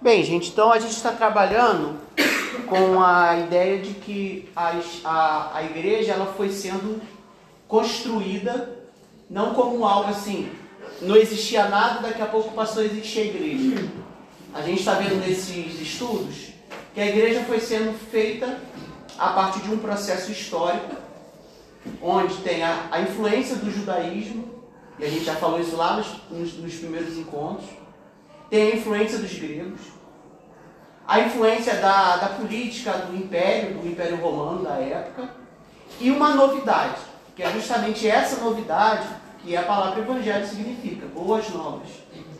Bem, gente, então a gente está trabalhando com a ideia de que a, a, a igreja ela foi sendo construída não como algo assim, não existia nada, daqui a pouco passou a existir a igreja. A gente está vendo nesses estudos que a igreja foi sendo feita a partir de um processo histórico, onde tem a, a influência do judaísmo, e a gente já falou isso lá nos, nos, nos primeiros encontros, tem a influência dos gregos, a influência da, da política do império, do império romano da época, e uma novidade, que é justamente essa novidade que a palavra evangelho significa, boas novas.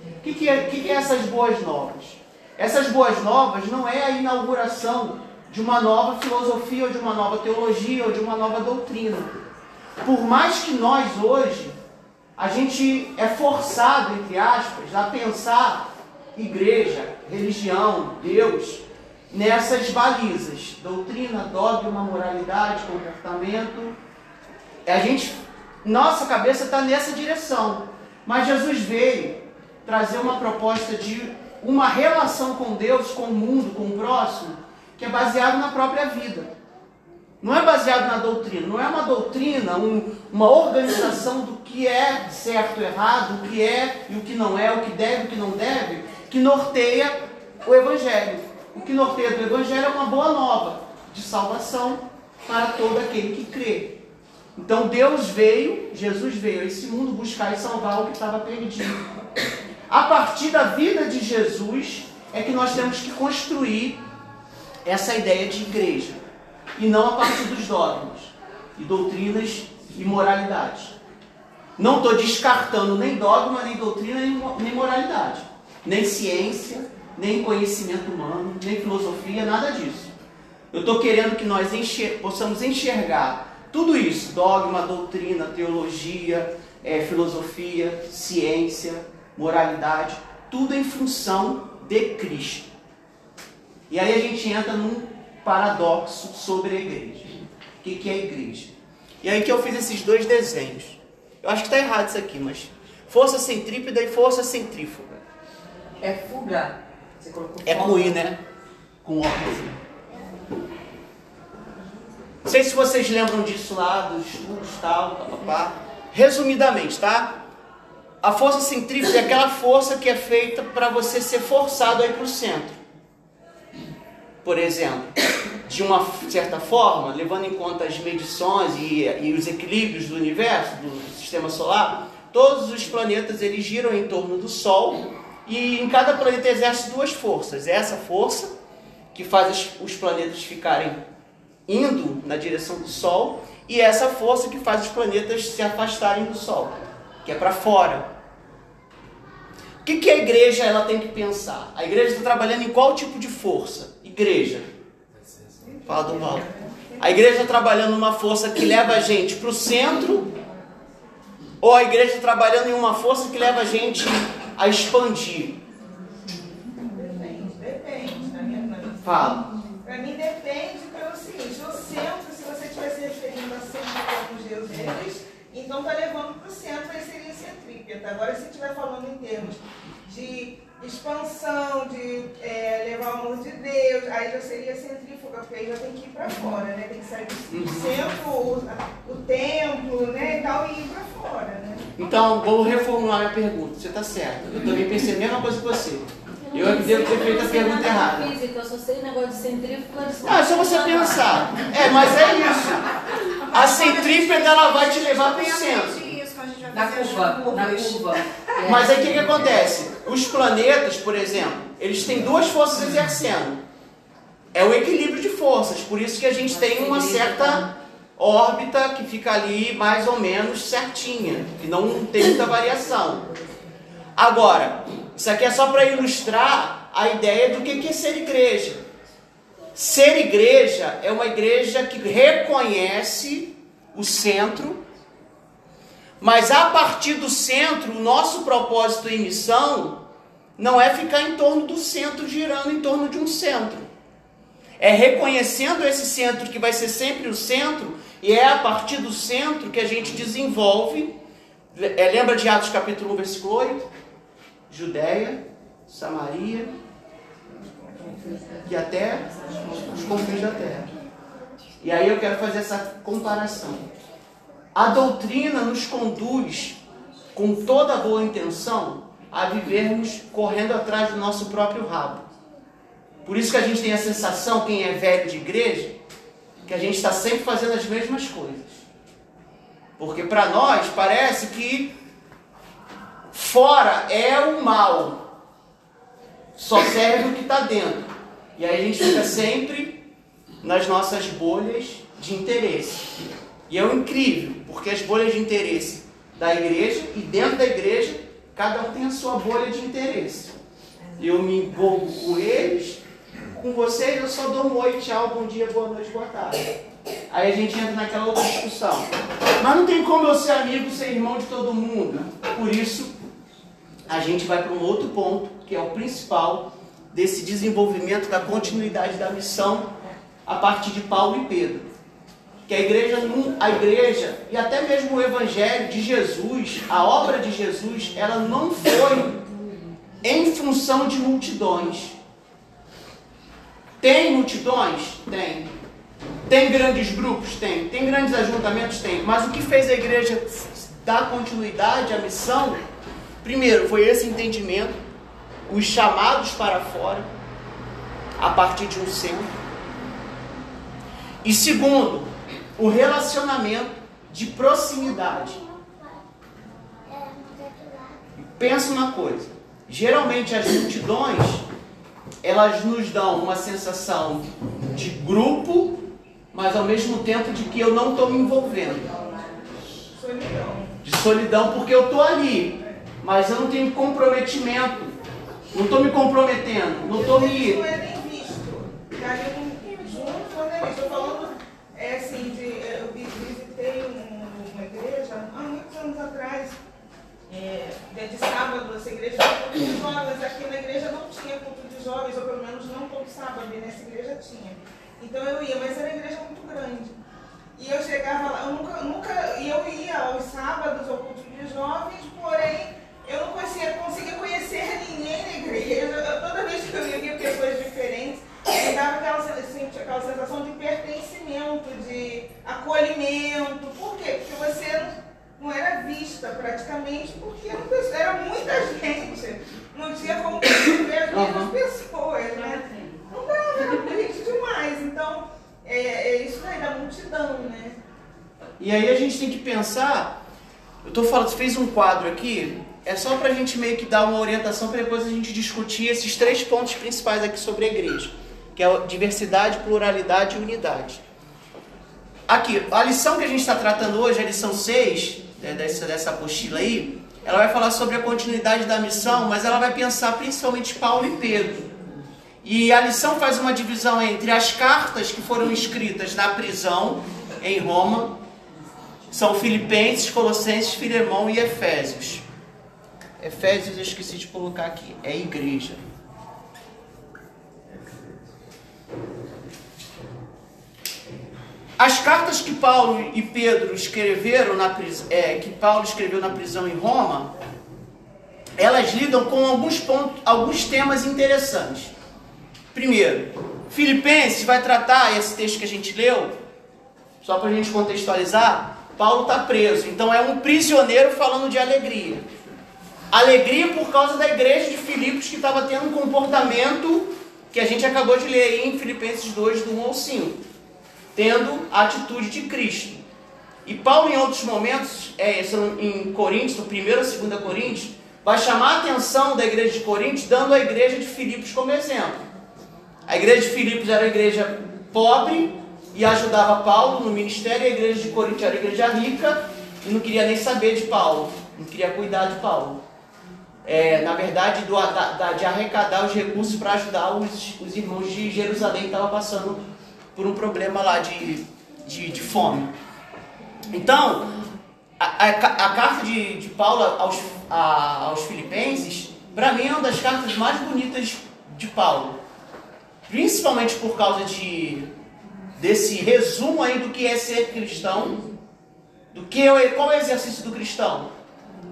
O que, que, é, que, que é essas boas novas? Essas boas novas não é a inauguração de uma nova filosofia, ou de uma nova teologia, ou de uma nova doutrina. Por mais que nós hoje, a gente é forçado, entre aspas, a pensar igreja, religião, Deus, nessas balizas, doutrina, dogma, moralidade, comportamento. A gente, nossa cabeça está nessa direção. Mas Jesus veio trazer uma proposta de uma relação com Deus, com o mundo, com o próximo, que é baseado na própria vida. Não é baseado na doutrina, não é uma doutrina, um, uma organização do que é certo, errado, o que é e o que não é, o que deve e o que não deve, que norteia o Evangelho. O que norteia do Evangelho é uma boa nova de salvação para todo aquele que crê. Então Deus veio, Jesus veio a esse mundo buscar e salvar o que estava perdido. A partir da vida de Jesus é que nós temos que construir essa ideia de igreja. E não a partir dos dogmas e doutrinas e moralidades. Não estou descartando nem dogma, nem doutrina, nem moralidade. Nem ciência, nem conhecimento humano, nem filosofia, nada disso. Eu estou querendo que nós enxer possamos enxergar tudo isso: dogma, doutrina, teologia, é, filosofia, ciência, moralidade, tudo em função de Cristo. E aí a gente entra num paradoxo sobre a igreja. O que, que é a igreja? E aí que eu fiz esses dois desenhos. Eu acho que está errado isso aqui, mas força centrípeta e força centrífuga. É fuga. é com I, né? Com O. Não sei se vocês lembram disso lá, dos estudos tal, papapá. Resumidamente, tá? A força centrífuga é aquela força que é feita para você ser forçado a ir para o centro por exemplo, de uma certa forma, levando em conta as medições e, e os equilíbrios do universo, do sistema solar, todos os planetas eles giram em torno do Sol e em cada planeta exerce duas forças. Essa força que faz os planetas ficarem indo na direção do Sol e essa força que faz os planetas se afastarem do Sol, que é para fora. O que, que a igreja ela tem que pensar? A igreja está trabalhando em qual tipo de força? igreja. Fala do mal. A igreja trabalhando numa força que leva a gente para o centro, ou a igreja trabalhando em uma força que leva a gente a expandir? Depende, depende. Fala. Para mim depende pelo seguinte, o centro, se você estiver se referindo a centro como Deus deles, então está levando para o centro, aí seria centrípeta. Agora, se estiver falando em termos de expansão, de é, levar o amor de Deus, aí já seria centrífuga, porque aí já tem que ir para fora, né? Tem que sair do centro, o, o templo, né? E tal, e ir para fora, né? Então, vou reformular minha pergunta. Você está certo. Eu também pensei a mesma coisa que você. Eu é que devo ter feito a pergunta errada. Física, eu só sei negócio de centrífuga. Ah, é só você pensar. É, mas é isso. A centrífuga ela vai te levar para o centro. Na curva, na curva. É. Mas aí o que, que acontece? Os planetas, por exemplo, eles têm duas forças exercendo. É o equilíbrio de forças, por isso que a gente tem uma certa órbita que fica ali mais ou menos certinha, que não tem muita variação. Agora, isso aqui é só para ilustrar a ideia do que é ser igreja. Ser igreja é uma igreja que reconhece o centro mas a partir do centro, o nosso propósito e missão não é ficar em torno do centro, girando em torno de um centro. É reconhecendo esse centro que vai ser sempre o centro, e é a partir do centro que a gente desenvolve. É, lembra de Atos capítulo 1, versículo 8? Judéia, Samaria e até os confins da terra. E aí eu quero fazer essa comparação. A doutrina nos conduz, com toda boa intenção, a vivermos correndo atrás do nosso próprio rabo. Por isso que a gente tem a sensação, quem é velho de igreja, que a gente está sempre fazendo as mesmas coisas. Porque para nós parece que fora é o mal, só serve o que está dentro. E aí a gente fica sempre nas nossas bolhas de interesse. E é o incrível, porque as bolhas de interesse da igreja e dentro da igreja, cada um tem a sua bolha de interesse. Eu me envolvo com eles, com vocês eu só dou um oi, tchau, bom dia, boa noite, boa tarde. Aí a gente entra naquela outra discussão. Mas não tem como eu ser amigo, ser irmão de todo mundo. Por isso, a gente vai para um outro ponto, que é o principal desse desenvolvimento da continuidade da missão a partir de Paulo e Pedro. Que a igreja, a igreja e até mesmo o evangelho de Jesus, a obra de Jesus, ela não foi em função de multidões. Tem multidões? Tem. Tem grandes grupos? Tem. Tem grandes ajuntamentos? Tem. Mas o que fez a igreja dar continuidade à missão, primeiro, foi esse entendimento, os chamados para fora, a partir de um centro. E segundo, o relacionamento de proximidade. Pensa uma coisa: geralmente as multidões elas nos dão uma sensação de grupo, mas ao mesmo tempo de que eu não estou me envolvendo. De solidão, porque eu estou ali, mas eu não tenho comprometimento. Não estou me comprometendo, não estou me. Isso é nem visto. Estou falando, é assim, de, eu visitei uma igreja há muitos anos atrás. É, de sábado, essa igreja jovens. Aqui na igreja não tinha culto de jovens, ou pelo menos não todo sábado, nessa igreja tinha. Então eu ia, mas era uma igreja muito grande. E eu chegava lá, eu nunca, nunca, e eu ia aos sábados ao culto de jovens, porém eu não conseguia, conseguia conhecer ninguém na igreja. Eu, toda vez que eu via pessoas diferentes, me dava aquela, assim, aquela sensação de pertencimento, de acolhimento. Por quê? Porque você não era vista praticamente, porque era muita gente. Não tinha como ver as mesmas pessoas, né? Não dava, era gente demais. Então, é, é isso aí da multidão, né? E aí a gente tem que pensar. Eu tô falando, você fez um quadro aqui, é só para a gente meio que dar uma orientação para depois a gente discutir esses três pontos principais aqui sobre a igreja, que é diversidade, pluralidade e unidade. Aqui, a lição que a gente está tratando hoje, a lição 6 né, dessa, dessa apostila aí, ela vai falar sobre a continuidade da missão, mas ela vai pensar principalmente Paulo e Pedro. E a lição faz uma divisão entre as cartas que foram escritas na prisão em Roma, são Filipenses, Colossenses, Filemão e Efésios. Efésios eu esqueci de colocar aqui, é igreja. As cartas que Paulo e Pedro escreveram na é, que Paulo escreveu na prisão em Roma, elas lidam com alguns pontos, alguns temas interessantes. Primeiro, Filipenses vai tratar esse texto que a gente leu, só para a gente contextualizar. Paulo está preso, então é um prisioneiro falando de alegria. Alegria por causa da igreja de Filipos que estava tendo um comportamento que a gente acabou de ler aí em Filipenses 2, do 1 ao 5 tendo a atitude de Cristo. E Paulo, em outros momentos, é, em Coríntios, no 1 ou 2 Coríntios, vai chamar a atenção da igreja de Coríntios, dando a igreja de Filipos como exemplo. A igreja de Filipos era uma igreja pobre e ajudava Paulo no ministério, e a igreja de Coríntios era uma igreja rica e não queria nem saber de Paulo, não queria cuidar de Paulo. É, na verdade, do, da, de arrecadar os recursos para ajudar os, os irmãos de Jerusalém que estavam passando por um problema lá de, de, de fome. Então, a, a, a carta de, de Paulo aos, a, aos Filipenses, para mim é uma das cartas mais bonitas de Paulo. Principalmente por causa de, desse resumo aí do que é ser cristão, do que é, qual é o exercício do cristão.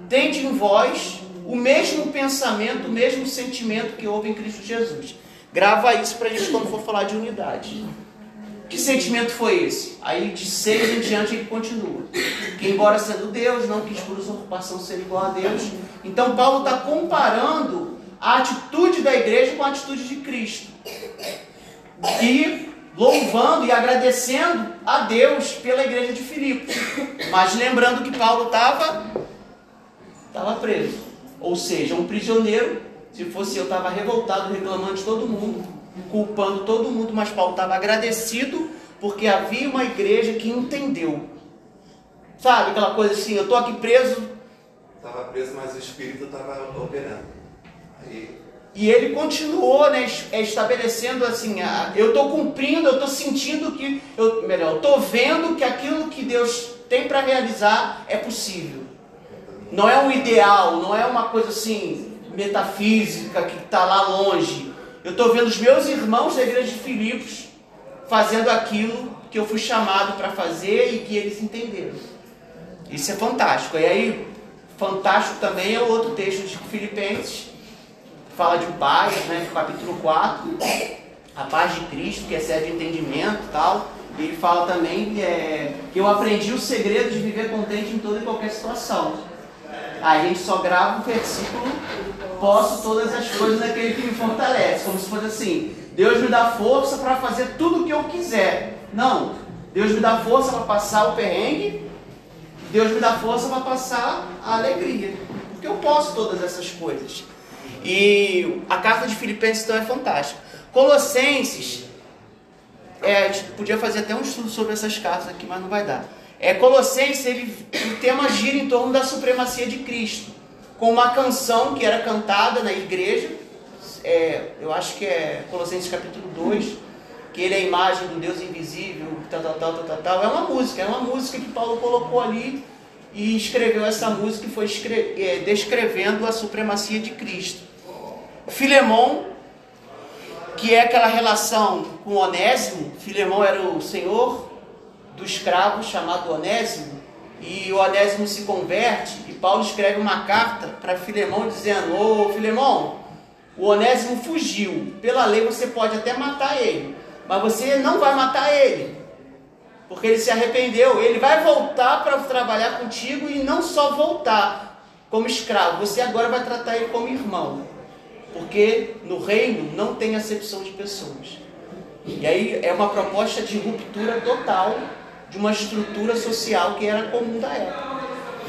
Tente em vós o mesmo pensamento, o mesmo sentimento que houve em Cristo Jesus. Grava isso pra gente quando for falar de unidade. Que sentimento foi esse? Aí de 6 em diante ele continua. Que embora sendo Deus, não quis por usurpação ser igual a Deus. Então Paulo está comparando a atitude da igreja com a atitude de Cristo. E louvando e agradecendo a Deus pela igreja de Filipos. Mas lembrando que Paulo estava estava preso. Ou seja, um prisioneiro, se fosse eu, estava revoltado, reclamando de todo mundo, culpando todo mundo, mas Paulo estava agradecido porque havia uma igreja que entendeu. Sabe aquela coisa assim, eu estou aqui preso. Estava preso, mas o Espírito estava operando. Aí e ele continuou né, é, estabelecendo assim, eu estou cumprindo, eu estou sentindo que, eu, melhor, eu estou vendo que aquilo que Deus tem para realizar é possível. Não é um ideal, não é uma coisa assim, metafísica, que está lá longe. Eu estou vendo os meus irmãos da igreja de Filipos fazendo aquilo que eu fui chamado para fazer e que eles entenderam. Isso é fantástico. E aí, fantástico também é o outro texto de Filipenses, fala de paz, né, capítulo 4, a paz de Cristo, que o entendimento e tal. E ele fala também é, que eu aprendi o segredo de viver contente em toda e qualquer situação. A gente só grava o versículo, posso todas as coisas naquele que me fortalece. Como se fosse assim, Deus me dá força para fazer tudo o que eu quiser. Não, Deus me dá força para passar o perrengue, Deus me dá força para passar a alegria. Porque eu posso todas essas coisas. E a carta de Filipenses então é fantástica. Colossenses, é, a gente podia fazer até um estudo sobre essas cartas aqui, mas não vai dar. É, Colossenses, ele, o tema gira em torno da supremacia de Cristo, com uma canção que era cantada na igreja, é, eu acho que é Colossenses capítulo 2, que ele é a imagem do Deus invisível, tal, tal, tal, tal, tal. É uma música, é uma música que Paulo colocou ali e escreveu essa música e foi é, descrevendo a supremacia de Cristo. Filemão, que é aquela relação com Onésimo, Filemão era o senhor do escravo chamado Onésimo, e o Onésimo se converte, e Paulo escreve uma carta para Filemão dizendo: Ô Filemão, o Onésimo fugiu, pela lei você pode até matar ele, mas você não vai matar ele, porque ele se arrependeu, ele vai voltar para trabalhar contigo e não só voltar como escravo, você agora vai tratar ele como irmão. Porque no reino não tem acepção de pessoas. E aí é uma proposta de ruptura total de uma estrutura social que era comum da época.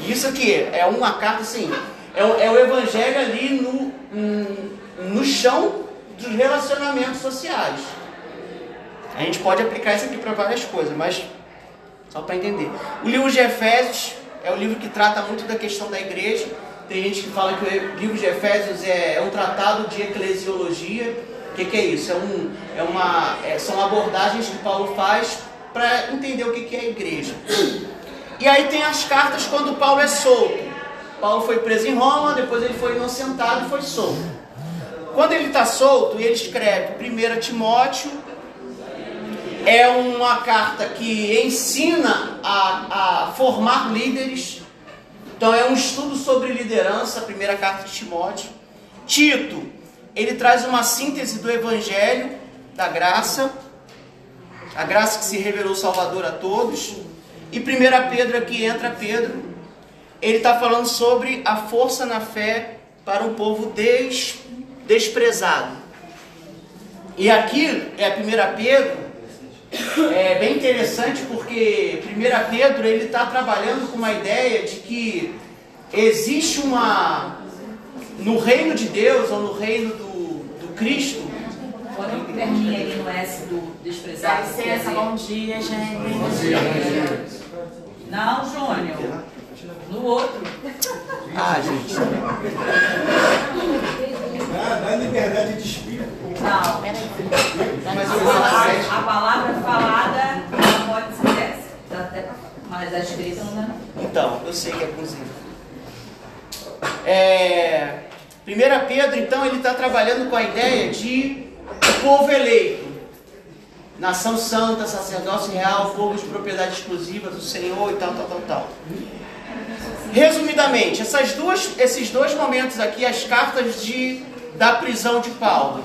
Isso aqui é uma carta assim, é o, é o evangelho ali no, no chão dos relacionamentos sociais. A gente pode aplicar isso aqui para várias coisas, mas só para entender. O livro de Efésios é o livro que trata muito da questão da igreja tem gente que fala que o livro de Efésios é, é um tratado de eclesiologia. O que, que, é isso? É um, é uma, é, são abordagens que Paulo faz para entender o que, é a igreja. E aí tem as cartas quando Paulo é solto. Paulo foi preso em Roma, depois ele foi inocentado e foi solto. Quando ele está solto, ele escreve 1 Timóteo, é uma carta que ensina a, a formar líderes então é um estudo sobre liderança, a primeira carta de Timóteo. Tito, ele traz uma síntese do evangelho da graça, a graça que se revelou Salvador a todos. E 1 Pedro aqui entra Pedro. Ele está falando sobre a força na fé para um povo des, desprezado. E aqui é 1 Pedro, é bem interessante porque 1 Pedro ele está trabalhando com uma ideia de que existe uma no reino de Deus ou no reino do, do Cristo. Põe um perninho ali no S do desprezado. Dá licença, bom dia, gente. Bom dia, Não, Júnior. No outro. Ah, gente. Dá liberdade de espírito. Não. Mas a, palavra, a palavra falada pode ser essa. Mas a escrita não é. Então, eu sei que é cozinha. É, 1 Pedro, então, ele está trabalhando com a ideia de povo eleito. Nação santa, sacerdócio real, povo de propriedade exclusiva do Senhor e tal, tal, tal, tal. Resumidamente, essas duas, esses dois momentos aqui, as cartas de, da prisão de Paulo.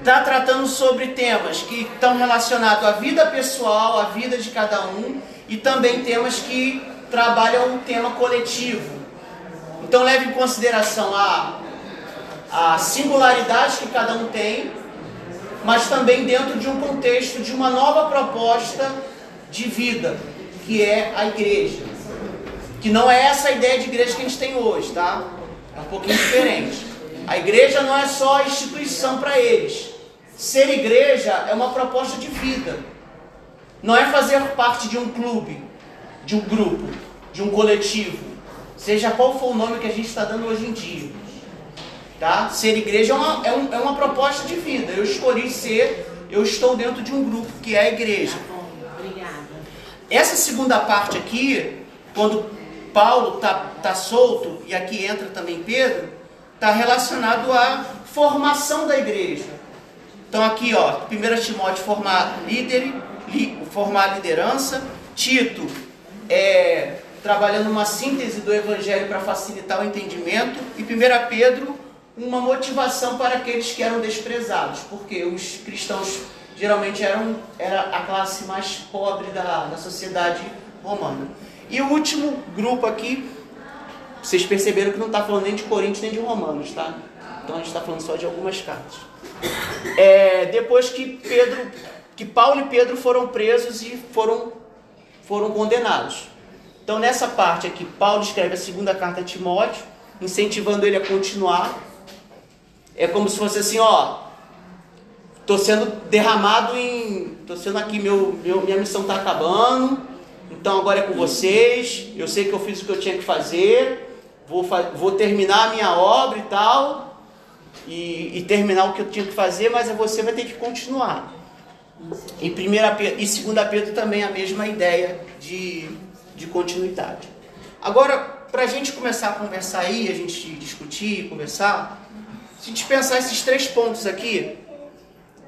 está tratando sobre temas que estão relacionados à vida pessoal, à vida de cada um, e também temas que trabalham o tema coletivo. Então leve em consideração a, a singularidade que cada um tem, mas também dentro de um contexto de uma nova proposta de vida, que é a igreja. Que não é essa ideia de igreja que a gente tem hoje, tá? É um pouquinho diferente. A igreja não é só instituição para eles. Ser igreja é uma proposta de vida. Não é fazer parte de um clube, de um grupo, de um coletivo. Seja qual for o nome que a gente está dando hoje em dia. Tá? Ser igreja é uma, é, um, é uma proposta de vida. Eu escolhi ser, eu estou dentro de um grupo que é a igreja. Essa segunda parte aqui, quando Paulo está tá solto, e aqui entra também Pedro, está relacionado à formação da igreja. Então aqui, ó, 1 Timóteo formar líder, li, formar liderança, Tito é, trabalhando uma síntese do evangelho para facilitar o entendimento, e 1 Pedro uma motivação para aqueles que eram desprezados, porque os cristãos geralmente eram era a classe mais pobre da, da sociedade romana. E o último grupo aqui, vocês perceberam que não está falando nem de Coríntios nem de Romanos, tá? Então a gente está falando só de algumas cartas. É, depois que Pedro, que Paulo e Pedro foram presos e foram, foram condenados. Então nessa parte aqui, Paulo escreve a segunda carta a Timóteo, incentivando ele a continuar. É como se fosse assim, ó, Estou sendo derramado em. Estou sendo aqui, meu, meu, minha missão está acabando. Então agora é com vocês. Eu sei que eu fiz o que eu tinha que fazer. Vou, vou terminar a minha obra e tal. E, e terminar o que eu tinha que fazer, mas você vai ter que continuar. E, primeira, e segunda Pedro também a mesma ideia de, de continuidade. Agora, para a gente começar a conversar aí, a gente discutir, conversar, se a gente pensar esses três pontos aqui,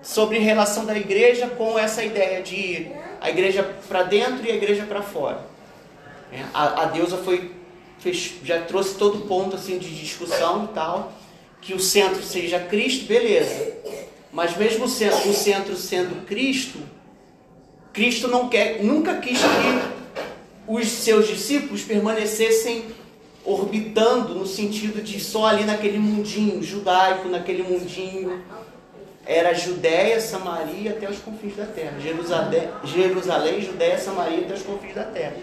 sobre relação da igreja com essa ideia de a igreja para dentro e a igreja para fora. É, a, a deusa foi fez, já trouxe todo ponto assim de discussão e tal, que o centro seja Cristo, beleza. Mas mesmo o centro, o centro sendo Cristo, Cristo não quer, nunca quis que os seus discípulos permanecessem orbitando no sentido de só ali naquele mundinho judaico, naquele mundinho era Judéia, Samaria até os confins da terra. Jerusalém, Jerusalém, Judéia, Samaria até os confins da terra.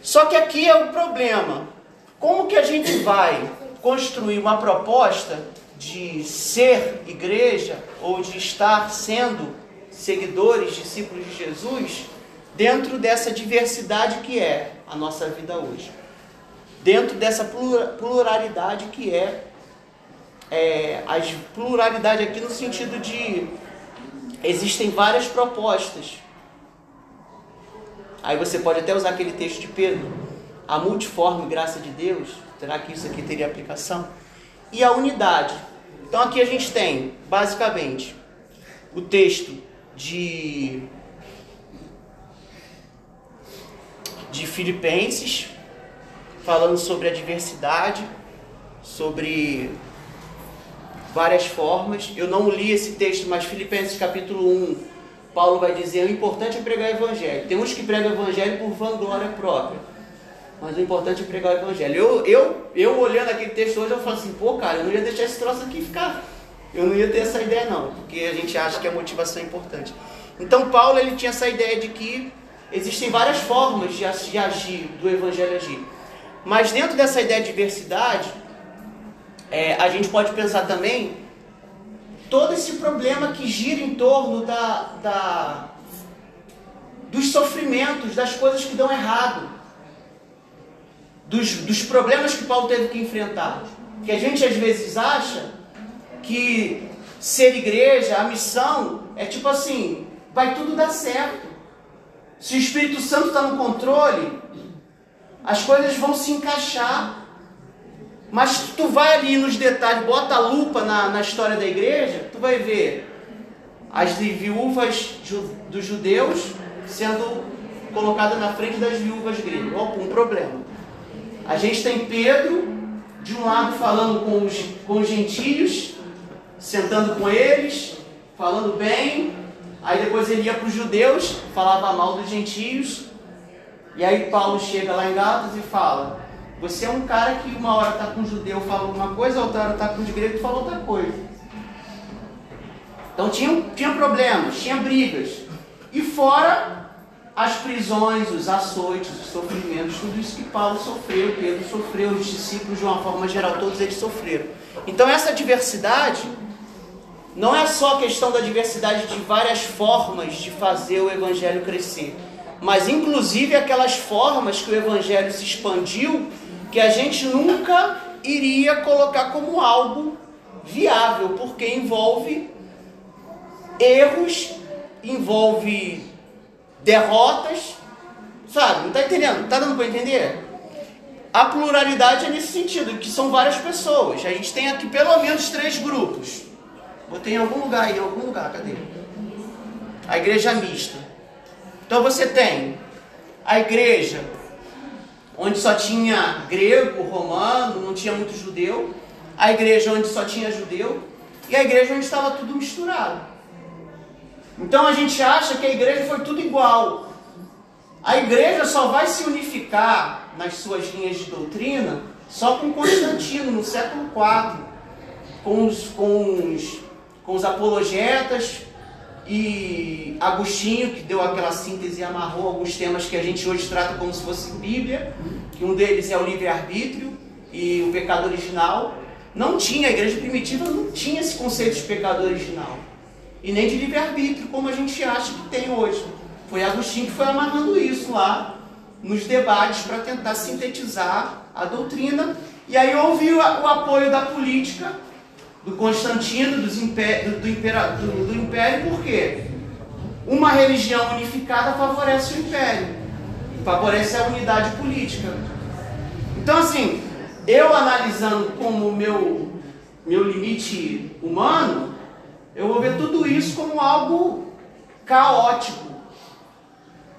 Só que aqui é o problema. Como que a gente vai construir uma proposta de ser igreja ou de estar sendo seguidores, discípulos de Jesus, dentro dessa diversidade que é a nossa vida hoje? Dentro dessa pluralidade que é é, a pluralidade aqui no sentido de existem várias propostas. Aí você pode até usar aquele texto de Pedro, a multiforme graça de Deus, será que isso aqui teria aplicação? E a unidade. Então aqui a gente tem, basicamente, o texto de de Filipenses, falando sobre a diversidade, sobre várias formas. Eu não li esse texto, mas Filipenses capítulo 1, Paulo vai dizer: o importante é pregar o evangelho. Tem uns que pregam o evangelho por vanglória própria, mas o importante é pregar o evangelho. Eu, eu, eu olhando aquele texto hoje, eu falo assim: pô, cara, eu não ia deixar esse troço aqui ficar. Eu não ia ter essa ideia, não, porque a gente acha que a motivação é importante. Então, Paulo ele tinha essa ideia de que existem várias formas de agir, do evangelho agir. Mas dentro dessa ideia de diversidade, é, a gente pode pensar também todo esse problema que gira em torno da, da, dos sofrimentos, das coisas que dão errado, dos, dos problemas que Paulo teve que enfrentar. Que a gente às vezes acha que ser igreja, a missão, é tipo assim: vai tudo dar certo. Se o Espírito Santo está no controle, as coisas vão se encaixar. Mas tu vai ali nos detalhes, bota a lupa na, na história da igreja, tu vai ver as viúvas dos judeus sendo colocadas na frente das viúvas gregas. Um problema. A gente tem Pedro, de um lado, falando com os, com os gentios, sentando com eles, falando bem. Aí depois ele ia para os judeus, falava mal dos gentios. E aí Paulo chega lá em Gálatas e fala: Você é um cara que uma hora está com um judeu fala uma coisa, outra hora está com os gregos e fala outra coisa. Então tinha, tinha problemas, tinha brigas. E fora as prisões, os açoites, os sofrimentos, tudo isso que Paulo sofreu, Pedro sofreu, os discípulos de uma forma geral, todos eles sofreram. Então essa diversidade não é só questão da diversidade de várias formas de fazer o evangelho crescer, mas inclusive aquelas formas que o evangelho se expandiu que a gente nunca iria colocar como algo viável, porque envolve erros, envolve derrotas, sabe? Não está entendendo? Está dando para entender? A pluralidade é nesse sentido, que são várias pessoas. A gente tem aqui pelo menos três grupos. Botei em algum lugar aí, em algum lugar, cadê? A igreja mista. Então você tem a igreja onde só tinha grego, romano, não tinha muito judeu. A igreja onde só tinha judeu. E a igreja onde estava tudo misturado. Então a gente acha que a igreja foi tudo igual. A igreja só vai se unificar nas suas linhas de doutrina só com Constantino, no século IV, com os, com os, com os apologetas e Agostinho, que deu aquela síntese e amarrou alguns temas que a gente hoje trata como se fosse Bíblia, que um deles é o livre-arbítrio e o pecado original. Não tinha, a igreja primitiva não tinha esse conceito de pecado original e nem de livre-arbítrio, como a gente acha que tem hoje. Foi Agostinho que foi amarrando isso lá nos debates para tentar sintetizar a doutrina. E aí houve o, o apoio da política, do Constantino, dos do, do, do, do império, por quê? Uma religião unificada favorece o império, favorece a unidade política. Então, assim, eu analisando como meu, meu limite humano, eu vou ver tudo isso como algo caótico.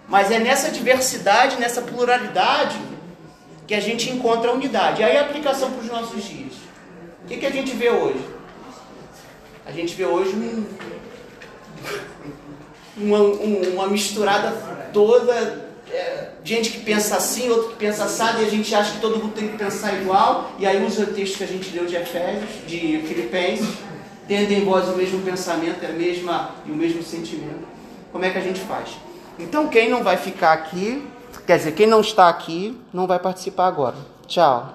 Mas é nessa diversidade, nessa pluralidade, que a gente encontra a unidade. E aí a aplicação para os nossos dias. O que, que a gente vê hoje? A gente vê hoje um, uma, uma misturada toda, é, gente que pensa assim, outro que pensa assado, e a gente acha que todo mundo tem que pensar igual, e aí usa o texto que a gente leu de Efésios, de Filipenses, tendo em vós o mesmo pensamento, a mesma, e o mesmo sentimento. Como é que a gente faz? Então, quem não vai ficar aqui, quer dizer, quem não está aqui, não vai participar agora. Tchau.